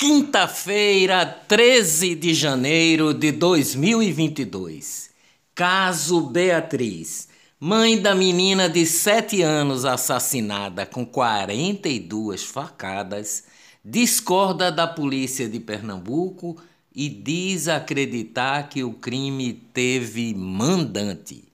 Quinta-feira, 13 de janeiro de 2022. Caso Beatriz, mãe da menina de 7 anos assassinada com 42 facadas, discorda da polícia de Pernambuco e diz acreditar que o crime teve mandante.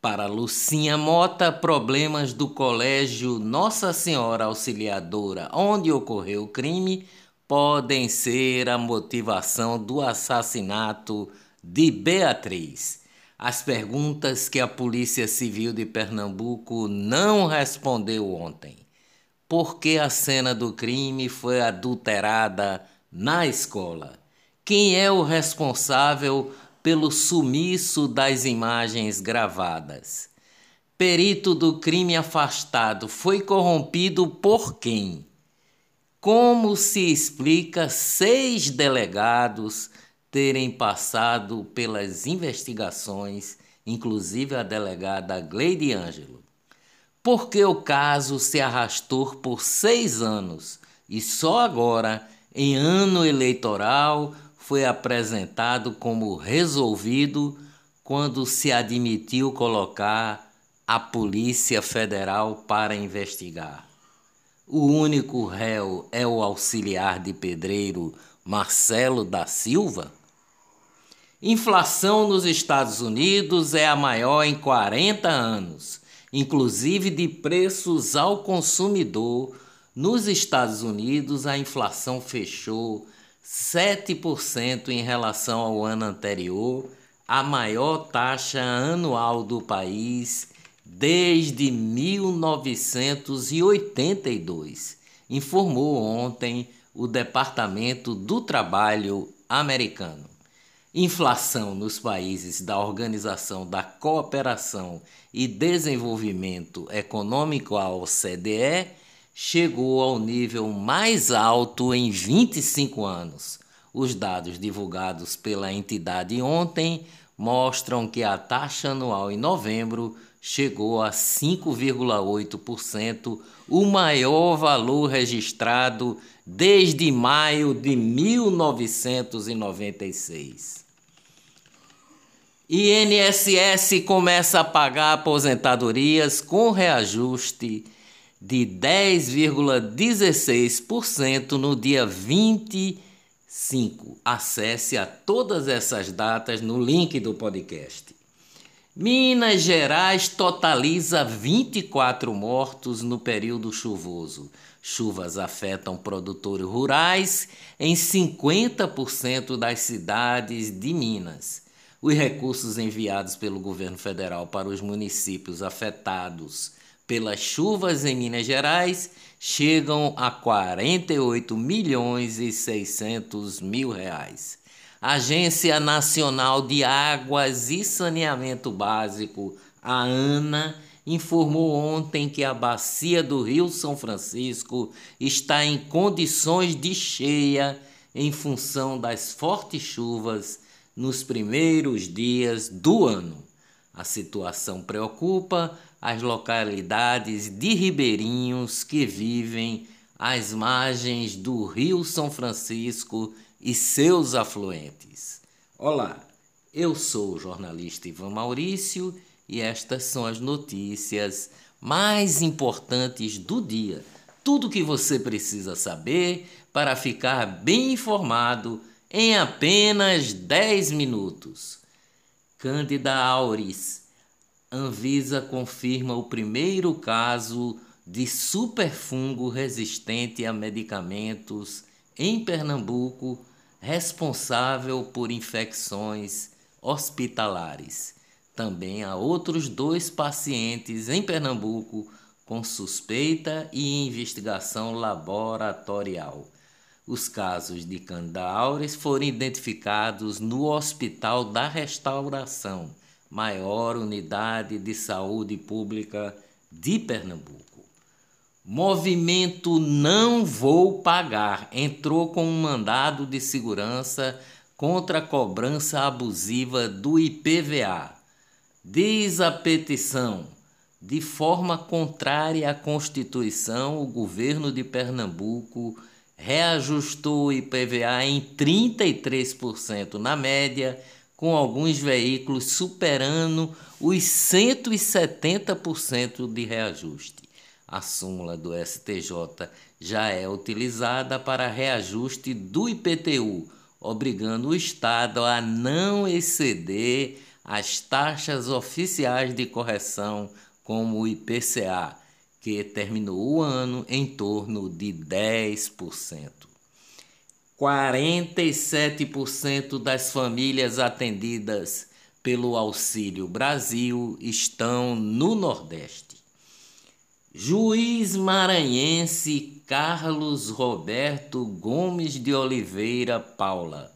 Para Lucinha Mota, problemas do colégio Nossa Senhora Auxiliadora, onde ocorreu o crime, podem ser a motivação do assassinato de Beatriz. As perguntas que a Polícia Civil de Pernambuco não respondeu ontem. Por que a cena do crime foi adulterada na escola? Quem é o responsável pelo sumiço das imagens gravadas? Perito do crime afastado foi corrompido por quem? Como se explica seis delegados terem passado pelas investigações, inclusive a delegada Gleide Ângelo? Porque o caso se arrastou por seis anos e só agora, em ano eleitoral, foi apresentado como resolvido quando se admitiu colocar a Polícia Federal para investigar. O único réu é o auxiliar de pedreiro Marcelo da Silva? Inflação nos Estados Unidos é a maior em 40 anos, inclusive de preços ao consumidor. Nos Estados Unidos, a inflação fechou 7% em relação ao ano anterior, a maior taxa anual do país desde 1982, informou ontem o Departamento do Trabalho americano. Inflação nos países da Organização da Cooperação e Desenvolvimento Econômico, a OCDE, chegou ao nível mais alto em 25 anos. Os dados divulgados pela entidade ontem mostram que a taxa anual em novembro chegou a 5,8%, o maior valor registrado desde maio de 1996. INSS começa a pagar aposentadorias com reajuste de 10,16% no dia 25. Acesse a todas essas datas no link do podcast. Minas Gerais totaliza 24 mortos no período chuvoso. Chuvas afetam produtores rurais em 50% das cidades de Minas. Os recursos enviados pelo governo federal para os municípios afetados pelas chuvas em Minas Gerais chegam a 48 milhões e 600 mil reais. Agência Nacional de Águas e Saneamento Básico, a ANA, informou ontem que a bacia do Rio São Francisco está em condições de cheia em função das fortes chuvas nos primeiros dias do ano. A situação preocupa as localidades de ribeirinhos que vivem às margens do Rio São Francisco e seus afluentes. Olá, eu sou o jornalista Ivan Maurício e estas são as notícias mais importantes do dia. Tudo que você precisa saber para ficar bem informado em apenas 10 minutos. Cândida auris. Anvisa confirma o primeiro caso de superfungo resistente a medicamentos em Pernambuco responsável por infecções hospitalares. Também há outros dois pacientes em Pernambuco com suspeita e investigação laboratorial. Os casos de Candida auris foram identificados no Hospital da Restauração, maior unidade de saúde pública de Pernambuco. Movimento Não Vou Pagar entrou com um mandado de segurança contra a cobrança abusiva do IPVA. Diz a petição: de forma contrária à Constituição, o governo de Pernambuco reajustou o IPVA em 33% na média, com alguns veículos superando os 170% de reajuste. A súmula do STJ já é utilizada para reajuste do IPTU, obrigando o Estado a não exceder as taxas oficiais de correção, como o IPCA, que terminou o ano em torno de 10%. 47% das famílias atendidas pelo Auxílio Brasil estão no Nordeste. Juiz maranhense Carlos Roberto Gomes de Oliveira Paula.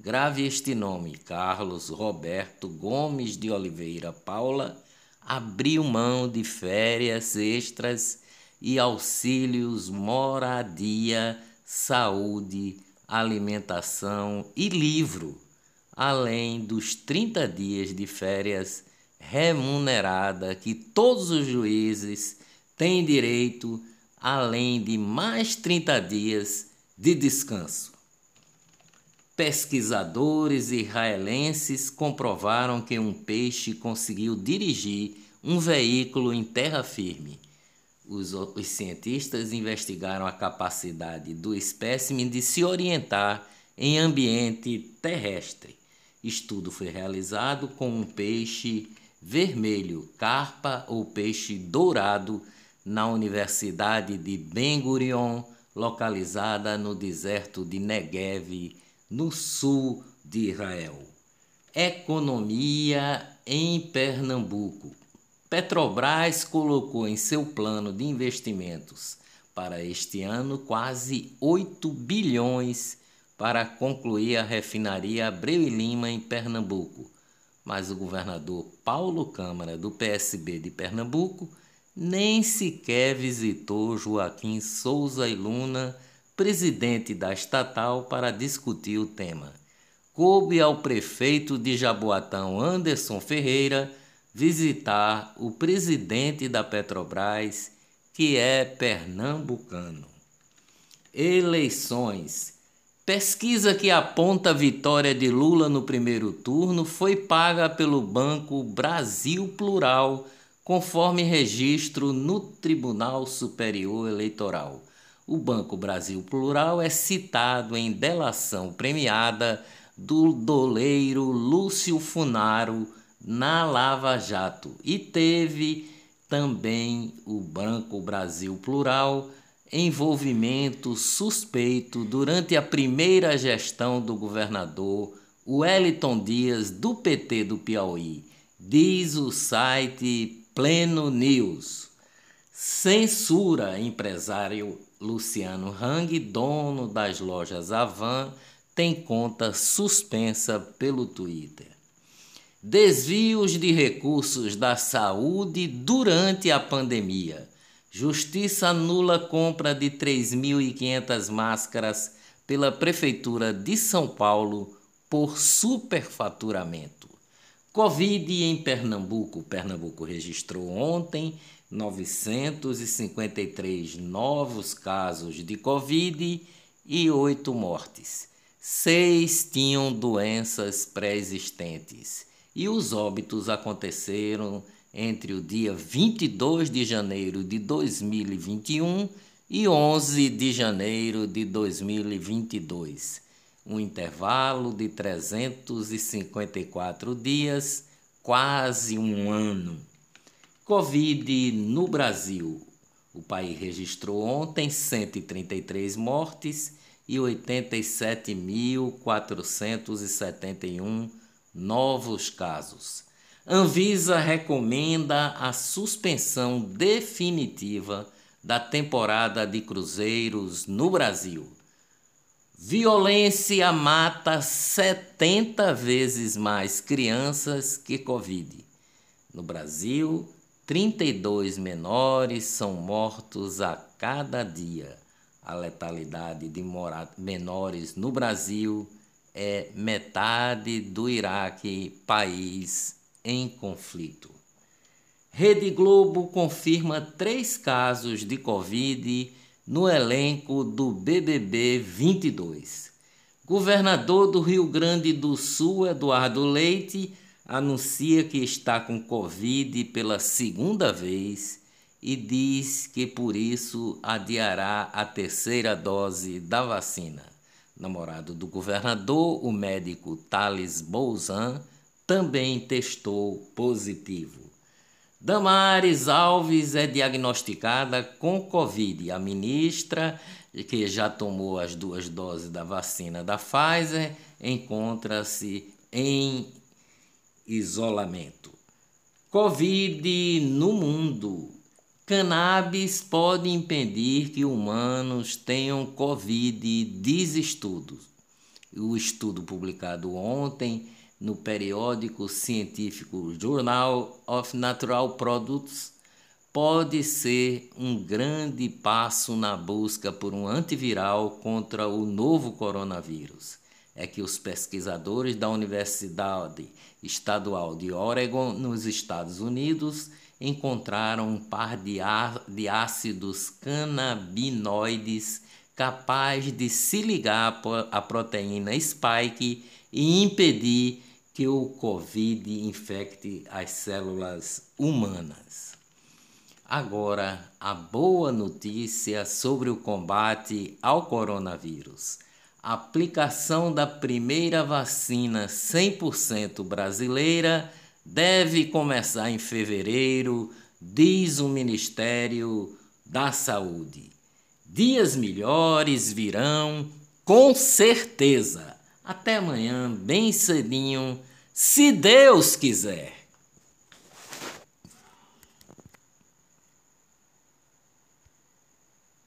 Grave este nome, Carlos Roberto Gomes de Oliveira Paula abriu mão de férias extras e auxílios moradia, saúde, alimentação e livro, além dos 30 dias de férias remunerada que todos os juízes têm direito, além de mais 30 dias de descanso. Pesquisadores israelenses comprovaram que um peixe conseguiu dirigir um veículo em terra firme. Os, os, cientistas investigaram a capacidade do espécime de se orientar em ambiente terrestre. Estudo foi realizado com um peixe vermelho, carpa ou peixe dourado, na Universidade de Ben Gurion, localizada no deserto de Negev, no sul de Israel. Economia em Pernambuco. Petrobras colocou em seu plano de investimentos para este ano quase 8 bilhões para concluir a refinaria Abreu e Lima em Pernambuco. Mas o governador Paulo Câmara, do PSB de Pernambuco, nem sequer visitou Joaquim Souza e Luna presidente da estatal para discutir o tema. Coube ao prefeito de Jaboatão, Anderson Ferreira, visitar o presidente da Petrobras, que é pernambucano. Eleições. Pesquisa que aponta a vitória de Lula no primeiro turno foi paga pelo Banco Brasil Plural, conforme registro no Tribunal Superior Eleitoral. O Banco Brasil Plural é citado em delação premiada do doleiro Lúcio Funaro na Lava Jato e teve também o Banco Brasil Plural envolvimento suspeito durante a primeira gestão do governador Wellington Dias do PT do Piauí, diz o site Pleno News. Censura empresário Luciano Hang, dono das lojas Avan, tem conta suspensa pelo Twitter. Desvios de recursos da saúde durante a pandemia. Justiça anula compra de 3.500 máscaras pela Prefeitura de São Paulo por superfaturamento. Covid em Pernambuco. Pernambuco registrou ontem 953 novos casos de Covid e oito mortes. Seis tinham doenças pré-existentes e os óbitos aconteceram entre o dia 22 de janeiro de 2021 e 11 de janeiro de 2022, um intervalo de 354 dias, quase um ano. Covid no Brasil. O país registrou ontem 133 mortes e 87.471 novos casos. Anvisa recomenda a suspensão definitiva da temporada de cruzeiros no Brasil. Violência mata 70 vezes mais crianças que Covid. No Brasil, 32 menores são mortos a cada dia. A letalidade de menores no Brasil é metade do Iraque, país em conflito. Rede Globo confirma três casos de Covid no elenco do BBB 22. Governador do Rio Grande do Sul, Eduardo Leite, anuncia que está com Covid pela segunda vez e diz que por isso adiará a terceira dose da vacina. Namorado do governador, o médico Thales Bolzan, também testou positivo. Damares Alves é diagnosticada com Covid. A ministra, que já tomou as duas doses da vacina da Pfizer, encontra-se em isolamento. Covid no mundo. Cannabis pode impedir que humanos tenham Covid, diz estudo. O estudo publicado ontem no periódico científico Journal of Natural Products pode ser um grande passo na busca por um antiviral contra o novo coronavírus. É que os pesquisadores da Universidade Estadual de Oregon, nos Estados Unidos, encontraram um par de, ácidos canabinoides capaz de se ligar à proteína spike e impedir que o Covid infecte as células humanas. Agora, a boa notícia sobre o combate ao coronavírus. A aplicação da primeira vacina 100% brasileira deve começar em fevereiro, diz o Ministério da Saúde. Dias melhores virão, com certeza. Até amanhã, bem cedinho, se Deus quiser.